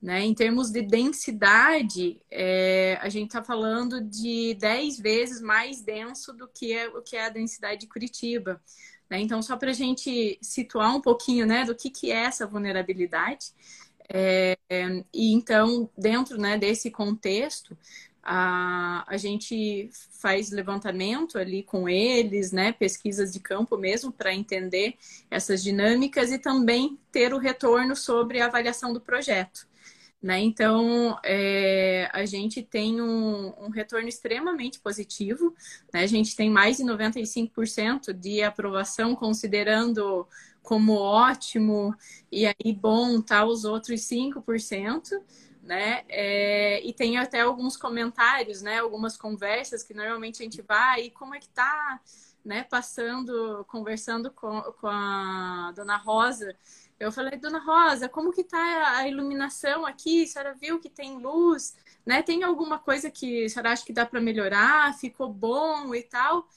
Né? Em termos de densidade, é, a gente está falando de dez vezes mais denso do que é, o que é a densidade de Curitiba. Né? Então, só para a gente situar um pouquinho né, do que, que é essa vulnerabilidade. É, e então, dentro né, desse contexto, a, a gente faz levantamento ali com eles, né, pesquisas de campo mesmo, para entender essas dinâmicas e também ter o retorno sobre a avaliação do projeto. Né? Então, é, a gente tem um, um, retorno extremamente positivo, né? a gente tem mais de 95% de aprovação, considerando como ótimo, e aí bom, tá os outros 5% né? É, e tem até alguns comentários, né? Algumas conversas que normalmente a gente vai, e como é que tá, né? Passando, conversando com, com a dona Rosa. Eu falei, dona Rosa, como que tá a iluminação aqui? A senhora viu que tem luz, né? Tem alguma coisa que a senhora acha que dá para melhorar? Ficou bom e tal?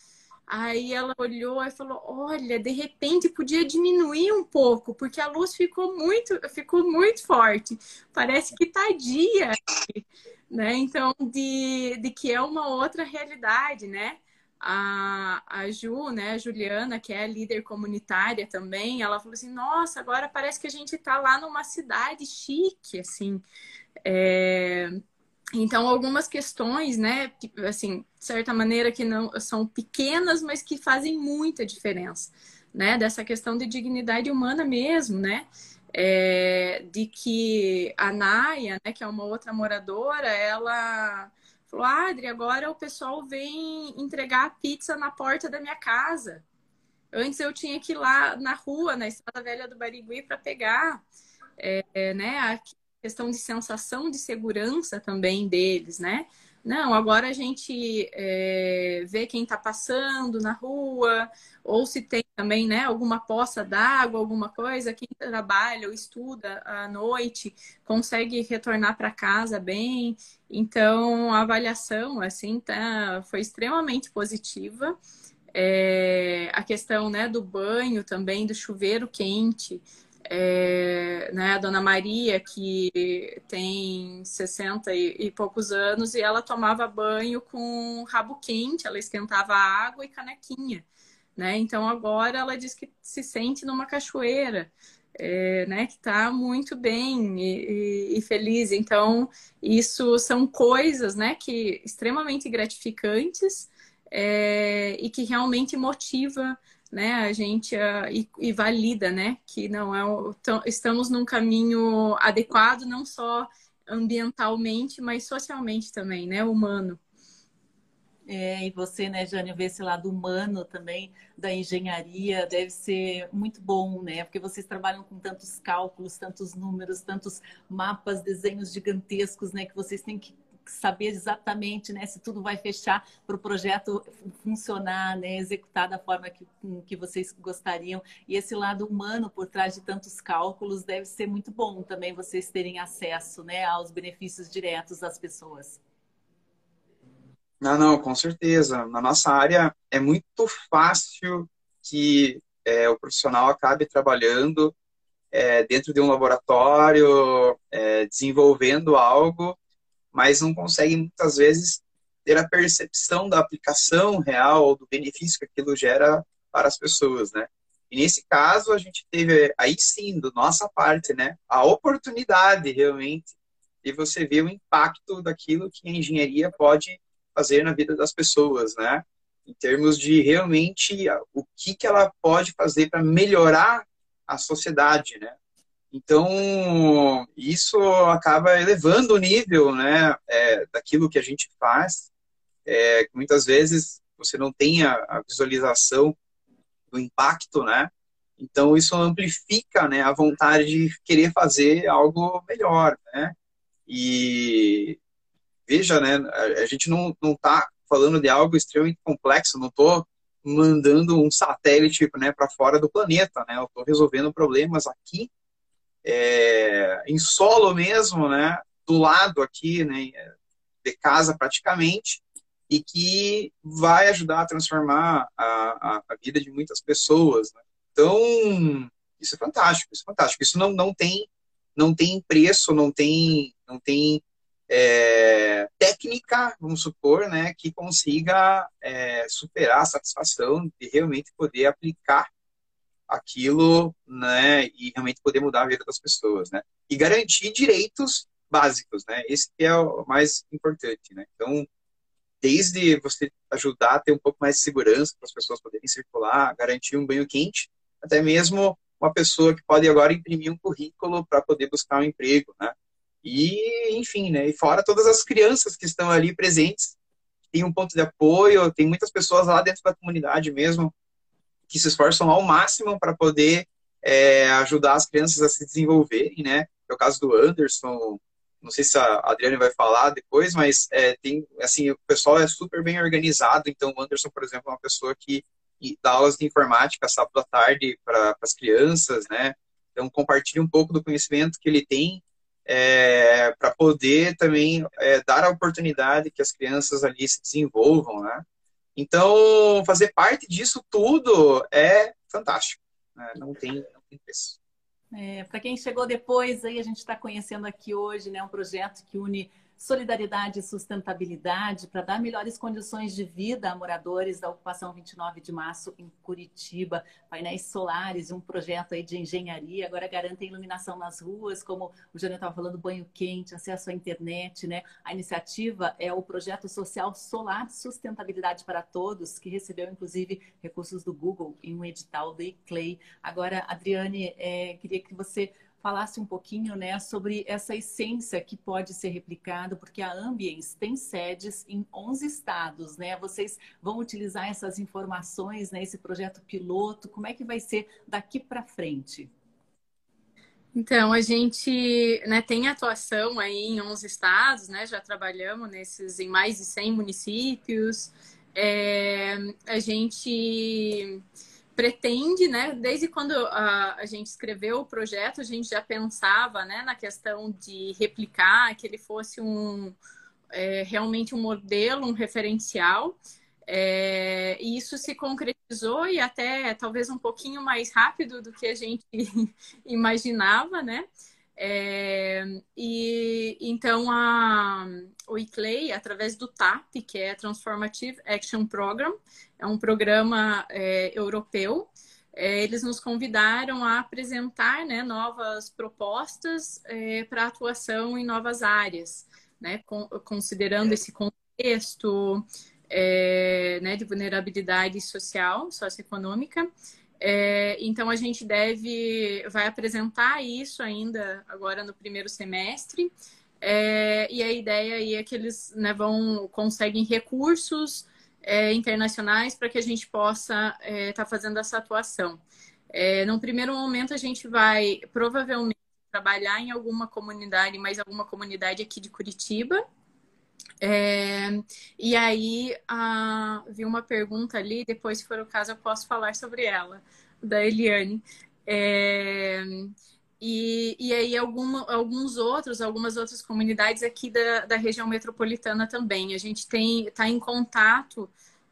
Aí ela olhou e falou: Olha, de repente podia diminuir um pouco, porque a luz ficou muito, ficou muito forte. Parece que tá dia, né? Então, de, de que é uma outra realidade, né? A, a Ju, né, a Juliana, que é líder comunitária também, ela falou assim: Nossa, agora parece que a gente tá lá numa cidade chique, assim. É então, algumas questões, né, assim, de certa maneira que não são pequenas, mas que fazem muita diferença, né, dessa questão de dignidade humana mesmo, né, é, de que a Naya, né, que é uma outra moradora, ela falou, Adri, agora o pessoal vem entregar a pizza na porta da minha casa. Antes eu tinha que ir lá na rua, na Estrada Velha do Barigui, para pegar, é, né, aqui questão de sensação de segurança também deles, né? Não, agora a gente é, vê quem está passando na rua, ou se tem também né, alguma poça d'água, alguma coisa, quem trabalha ou estuda à noite consegue retornar para casa bem. Então, a avaliação assim, tá, foi extremamente positiva. É, a questão né, do banho também, do chuveiro quente, é, né, a dona Maria, que tem 60 e, e, poucos anos, e ela tomava banho com rabo quente, ela esquentava água e canequinha. Né? Então agora ela diz que se sente numa cachoeira, é, né, que está muito bem e, e, e, feliz. Então isso são coisas, né, que extremamente gratificantes é, e que realmente motiva né, a gente uh, e, e, valida, né, que não é o, estamos num caminho adequado não só ambientalmente, mas socialmente também, né, humano. É, e você, né, Jânio, ver esse lado humano também da engenharia deve ser muito bom, né? Porque vocês trabalham com tantos cálculos, tantos números, tantos mapas, desenhos gigantescos, né? Que vocês têm que saber exatamente né, se tudo vai fechar para o projeto funcionar, né, executar da forma que, que vocês gostariam. E esse lado humano por trás de tantos cálculos deve ser muito bom também vocês terem acesso né, aos benefícios diretos das pessoas. Não, não, com certeza. Na nossa área é muito fácil que é, o profissional acabe trabalhando é, dentro de um laboratório, é, desenvolvendo algo mas não conseguem muitas vezes ter a percepção da aplicação real do benefício que aquilo gera para as pessoas, né? E nesse caso a gente teve aí sim, da nossa parte, né, a oportunidade realmente de você ver o impacto daquilo que a engenharia pode fazer na vida das pessoas, né? Em termos de realmente o que que ela pode fazer para melhorar a sociedade, né? Então, isso acaba elevando o nível né, é, daquilo que a gente faz. É, muitas vezes você não tem a, a, visualização do impacto, né? Então, isso amplifica né, a vontade de querer fazer algo melhor, né? E veja, né, a, gente não está falando de algo extremamente complexo, não estou mandando um satélite né, para fora do planeta, né? Eu estou resolvendo problemas aqui é, em solo mesmo, né, do lado aqui, né, de casa praticamente, e que vai ajudar a transformar a, a, a vida de muitas pessoas. Né? Então, isso é fantástico, isso é fantástico. Isso não, não tem não tem preço, não tem não tem é, técnica, vamos supor, né, que consiga é, superar a satisfação de realmente poder aplicar aquilo, né, e realmente poder mudar a vida das pessoas, né, e garantir direitos básicos, né, esse é o mais importante, né, então, desde você ajudar a ter um pouco mais de segurança para as pessoas poderem circular, garantir um banho quente, até mesmo uma pessoa que pode agora imprimir um currículo para poder buscar um emprego, né, e, enfim, né, e fora todas as crianças que estão ali presentes, tem um ponto de apoio, tem muitas pessoas lá dentro da comunidade mesmo, que se esforçam ao máximo para poder é, ajudar as crianças a se desenvolverem, né? É o caso do Anderson, não sei se a Adriane vai falar depois, mas é, tem, assim, o pessoal é super bem organizado, então o Anderson, por exemplo, é uma pessoa que dá aulas de informática sábado à tarde para as crianças, né? Então compartilha um pouco do conhecimento que ele tem é, para poder também é, dar a oportunidade que as crianças ali se desenvolvam, né? Então, fazer parte disso tudo é fantástico. Né? Não, tem, não tem preço. É, Para quem chegou depois, aí a gente está conhecendo aqui hoje né, um projeto que une solidariedade e sustentabilidade para dar melhores condições de vida a moradores da ocupação 29 de março em Curitiba. Painéis solares, um projeto aí de engenharia, agora garantem iluminação nas ruas, como o Jânio estava falando, banho quente, acesso à internet, né? A iniciativa é o projeto social Solar Sustentabilidade para Todos, que recebeu inclusive recursos do Google em um edital do Clay. Agora, Adriane, é, queria que você falasse um pouquinho né, sobre essa essência que pode ser replicada, porque a Ambience tem sedes em 11 estados, né? Vocês vão utilizar essas informações, né, esse projeto piloto, como é que vai ser daqui para frente? Então, a gente né, tem atuação aí em 11 estados, né? Já trabalhamos nesses em mais de 100 municípios. É, a gente pretende, né, desde quando a, a, gente escreveu o projeto, a gente já pensava, né, na questão de replicar, que ele fosse um, é, realmente um modelo, um referencial, é, e isso se concretizou e até talvez um pouquinho mais rápido do que a gente imaginava, né, é, e então a, o ICLEI, através do TAP, que é Transformative Action Program, é um programa é, europeu, é, eles nos convidaram a apresentar né, novas propostas é, para atuação em novas áreas, né, considerando esse contexto é, né, de vulnerabilidade social, socioeconômica. É, então a gente deve vai apresentar isso ainda agora no primeiro semestre. É, e a ideia aí é que eles né, vão conseguem recursos é, internacionais para que a gente possa estar é, tá fazendo essa atuação. É, no primeiro momento a gente vai provavelmente trabalhar em alguma comunidade, mais alguma comunidade aqui de Curitiba. É, e aí a, vi uma pergunta ali, depois, se for o caso, eu posso falar sobre ela, da Eliane. É, e, e aí alguma, alguns outros, algumas outras comunidades aqui da, da região metropolitana também. A gente tem está em contato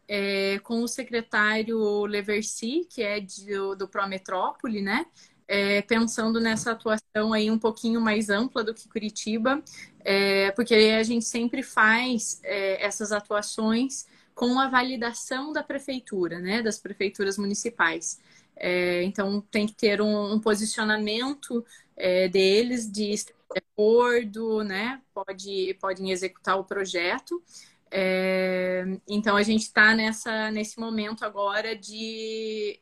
é, com o secretário Leversi, que é de, do Prometrópole, né? É, pensando nessa atuação aí um pouquinho mais ampla do que Curitiba, é, porque a gente sempre faz é, essas atuações com a validação da prefeitura, né, das prefeituras municipais. É, então, tem que ter um, um posicionamento é, deles de acordo, né? Pode, podem executar o projeto. É, então, a gente está nesse momento agora de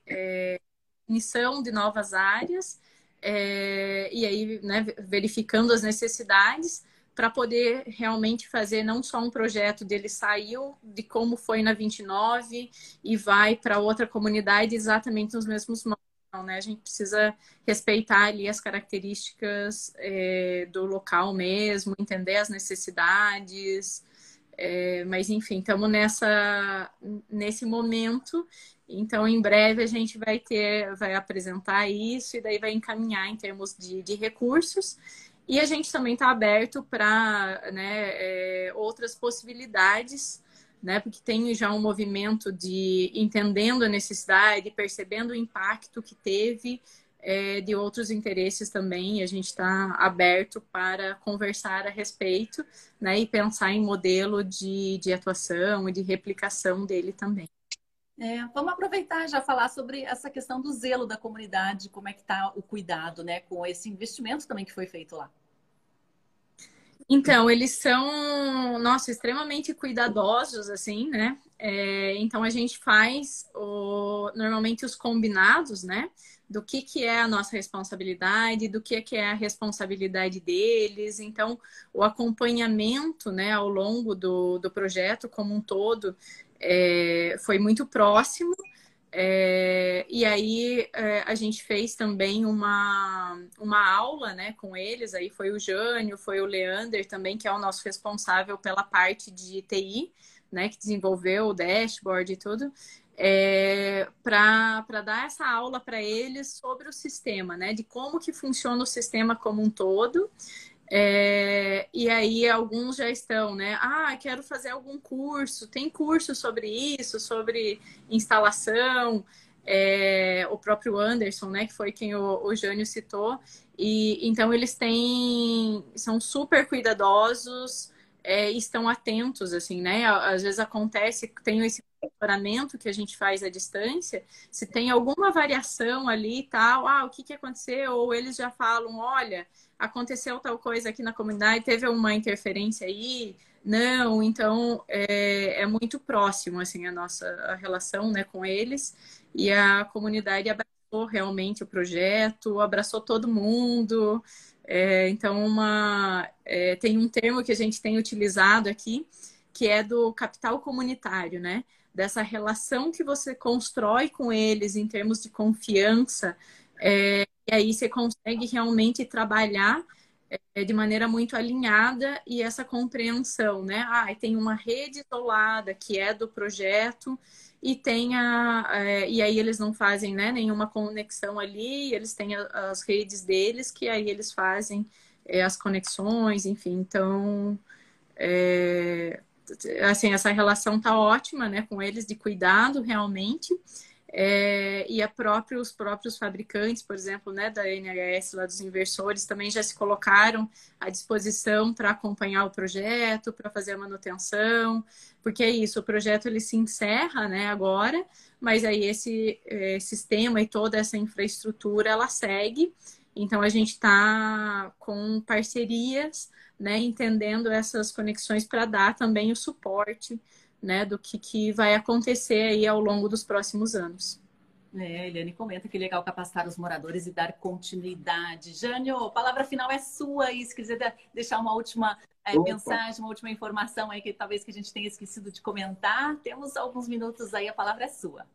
missão de novas áreas, é, e aí, né, verificando as necessidades para poder realmente fazer não só um projeto dele saiu de como foi na 29 e vai para outra comunidade exatamente nos mesmos moldes. Né? A gente precisa respeitar ali as características é, do local mesmo, entender as necessidades. É, mas enfim, estamos nessa nesse momento. Então, em breve a gente vai ter, vai apresentar isso e daí vai encaminhar em termos de, de recursos. E a gente também está aberto para né, é, outras possibilidades, né, porque tem já um movimento de entendendo a necessidade, percebendo o impacto que teve é, de outros interesses também. E a gente está aberto para conversar a respeito né, e pensar em modelo de, de atuação e de replicação dele também. É, vamos aproveitar já falar sobre essa questão do zelo da comunidade, como é que está o cuidado né, com esse investimento também que foi feito lá. Então, eles são, nossa, extremamente cuidadosos, assim, né? É, então, a gente faz o, normalmente os combinados, né? Do que, que é a nossa responsabilidade, do que, que é a responsabilidade deles. Então, o acompanhamento, né, ao longo do, do projeto como um todo, é, foi muito próximo. É, e aí é, a gente fez também uma, uma aula né, com eles, aí foi o Jânio, foi o Leander também, que é o nosso responsável pela parte de TI, né, que desenvolveu o dashboard e tudo, é, para dar essa aula para eles sobre o sistema, né, de como que funciona o sistema como um todo, É, e aí alguns já estão, né? Ah, quero fazer algum curso. Tem curso sobre isso, sobre instalação. É, o próprio Anderson, né, que foi quem o, o Jânio citou. E então eles têm, são super cuidadosos, é, estão atentos, assim, né? Às vezes acontece, tem esse monitoramento que a gente faz à distância, se tem alguma variação ali e tal, ah, o que, que aconteceu? Ou eles já falam, olha, aconteceu tal coisa aqui na comunidade, teve uma interferência aí, não, então é, é muito próximo, assim, a nossa a relação, né, com eles, e a comunidade abraçou realmente o projeto, abraçou todo mundo, é, então, uma, é, tem um termo que a gente tem utilizado aqui, que é do capital comunitário, né? Dessa relação que você constrói com eles em termos de confiança, é, e aí você consegue realmente trabalhar é, de maneira muito alinhada e essa compreensão, né? Ah, tem uma rede isolada que é do projeto e tem a, é, e aí eles não fazem né, nenhuma conexão ali, eles têm as redes deles que aí eles fazem é, as conexões, enfim, então é, assim essa relação tá ótima, né, com eles de cuidado realmente. É, e a próprio, os próprios fabricantes, por exemplo, né, da NHS, lá dos inversores, também já se colocaram à disposição para acompanhar o projeto, para fazer a manutenção, porque é isso, o projeto ele se encerra né, agora, mas aí esse é, sistema e toda essa infraestrutura ela segue. Então a gente está com parcerias, né, entendendo essas conexões para dar também o suporte né, do que, que vai acontecer aí ao longo dos próximos anos. É, Eliane comenta que legal capacitar os moradores e dar continuidade. Jânio, a palavra final é sua e se quiser deixar uma última é, mensagem, uma última informação aí que talvez que a gente tenha esquecido de comentar, temos alguns minutos aí, a palavra é sua.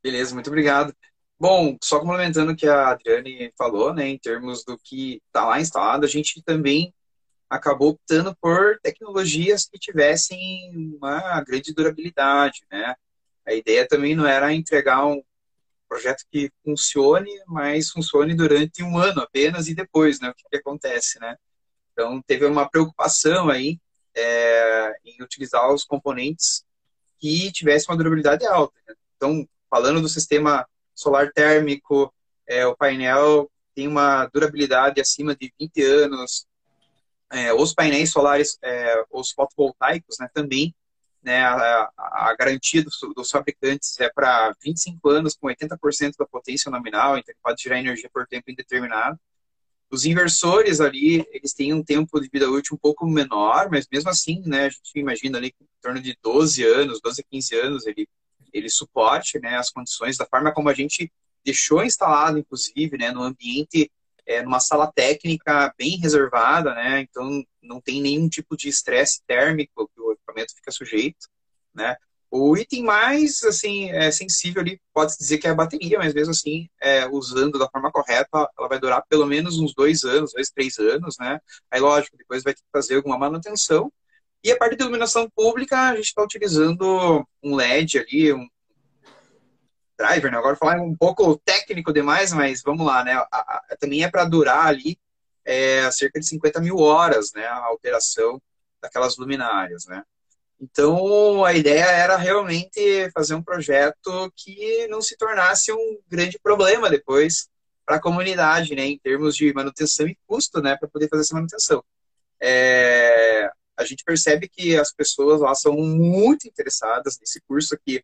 Beleza, muito obrigado. Bom, só complementando o que a Adriane falou, né, em termos do que está lá instalado, a gente também acabou optando por tecnologias que tivessem uma grande durabilidade, né? A ideia também não era entregar um projeto que funcione, mas funcione durante um ano apenas e depois, né? O que, que acontece, né? Então, teve uma preocupação aí é, em utilizar os componentes que tivessem uma durabilidade alta. Né? Então, falando do sistema solar térmico, é, o painel tem uma durabilidade acima de 20 anos, é, os painéis solares, é, os fotovoltaicos, né, também, né, a, a garantia dos, dos, fabricantes é para 25 anos com 80% da potência nominal, então pode gerar energia por tempo indeterminado. Os inversores ali, eles têm um tempo de vida útil um pouco menor, mas mesmo assim, né, a gente imagina ali em torno de 12 anos, 12 a 15 anos, ele, ele suporte né, as condições da forma como a gente deixou instalado, inclusive, né, no ambiente é, numa sala técnica bem reservada, né? Então não tem nenhum tipo de estresse térmico que o equipamento fica sujeito, né? O item mais assim é, sensível ali pode dizer que é a bateria, mas mesmo assim, é, usando da forma correta, ela vai durar pelo menos uns dois anos, dois, três anos, né? Aí, lógico, depois vai ter que fazer alguma manutenção. E a parte de iluminação pública, a gente está utilizando um LED ali, um, driver, né? Agora falar um pouco técnico demais, mas vamos lá, né? A, a, também é para durar ali é, cerca de 50 mil horas, né? A alteração daquelas luminárias, né? Então, a ideia era realmente fazer um projeto que não se tornasse um grande problema depois para a comunidade, né, em termos de manutenção e custo, né, para poder fazer essa manutenção. É, a gente percebe que as pessoas lá são muito interessadas nesse curso aqui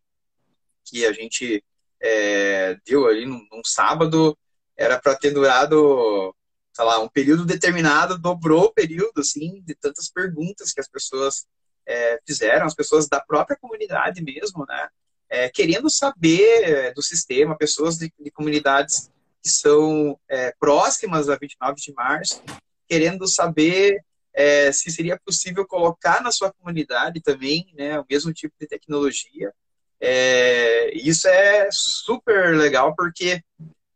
que a gente é, deu ali num, num sábado, era para ter durado, sei lá, um período determinado, dobrou o período, assim, de tantas perguntas que as pessoas é, fizeram, as pessoas da própria comunidade mesmo, né? É, querendo saber do sistema, pessoas de, de comunidades que são é, próximas a 29 de março, querendo saber é, se seria possível colocar na sua comunidade também né, o mesmo tipo de tecnologia. É, isso é super legal porque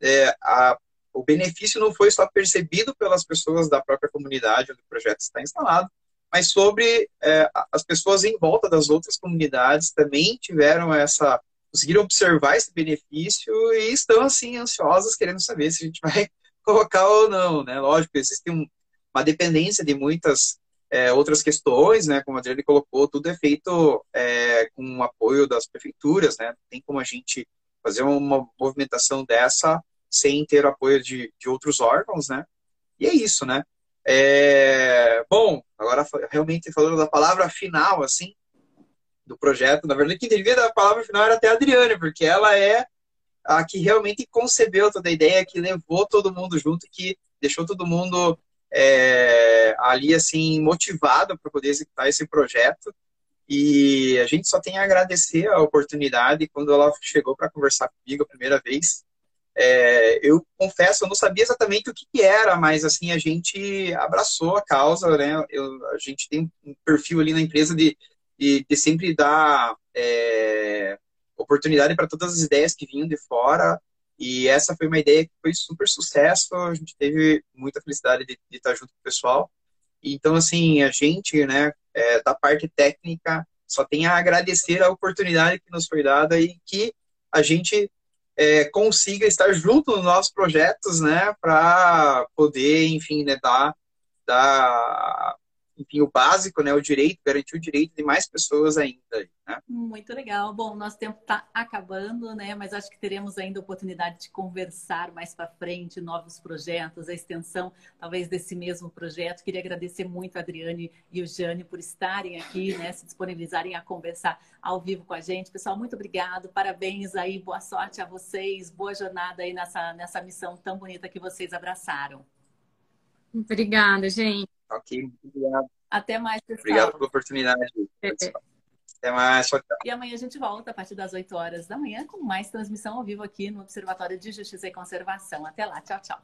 é, a, o benefício não foi só percebido pelas pessoas da própria comunidade onde o projeto está instalado, mas sobre é, as pessoas em volta das outras comunidades também tiveram essa conseguiram observar esse benefício e estão assim ansiosas querendo saber se a gente vai colocar ou não, né? Lógico, existe um, uma dependência de muitas é, outras questões, né? Como a Adriane colocou, tudo é feito é, com o apoio das prefeituras, né? Tem como a gente fazer uma movimentação dessa sem ter o apoio de, de outros órgãos, né? E é isso, né? É, bom, agora realmente falando da palavra final, assim, do projeto, na verdade, quem devia dar a palavra final era até a Adriane, porque ela é a que realmente concebeu toda a ideia, que levou todo mundo junto, que deixou todo mundo é, ali, assim, motivado para poder executar esse projeto. E a gente só tem a agradecer a oportunidade quando ela chegou para conversar comigo a primeira vez. É, eu confesso, eu não sabia exatamente o que, que, era, mas assim a gente abraçou a causa, né? Eu, a gente tem um perfil ali na empresa de, de, de sempre dar é, oportunidade para todas as ideias que vinham de fora. E essa foi uma ideia que foi super sucesso. A gente teve muita felicidade de, de estar junto com o pessoal. Então, assim, a gente, né, é, da parte técnica, só tem a agradecer a oportunidade que nos foi dada e que a gente é, consiga estar junto nos nossos projetos, né, para poder, enfim, né, dar, dar enfim, o básico, né, o direito, garantir o direito de mais pessoas ainda. Né? Muito legal. Bom, nosso tempo está acabando, né, mas acho que teremos ainda oportunidade de conversar mais para frente, novos projetos, a extensão, talvez, desse mesmo projeto. Queria agradecer muito a Adriane e o Jane por estarem aqui, né, se disponibilizarem a conversar ao vivo com a gente. Pessoal, muito obrigado, parabéns aí, boa sorte a vocês, boa jornada aí nessa, nessa missão tão bonita que vocês abraçaram. Obrigada, gente. Ok, obrigado. Até mais, pessoal. Obrigado pela oportunidade. É. Até mais. Tchau, tchau. E amanhã a gente volta a partir das 8 horas da manhã com mais transmissão ao vivo aqui no Observatório de Justiça e Conservação. Até lá. Tchau, tchau.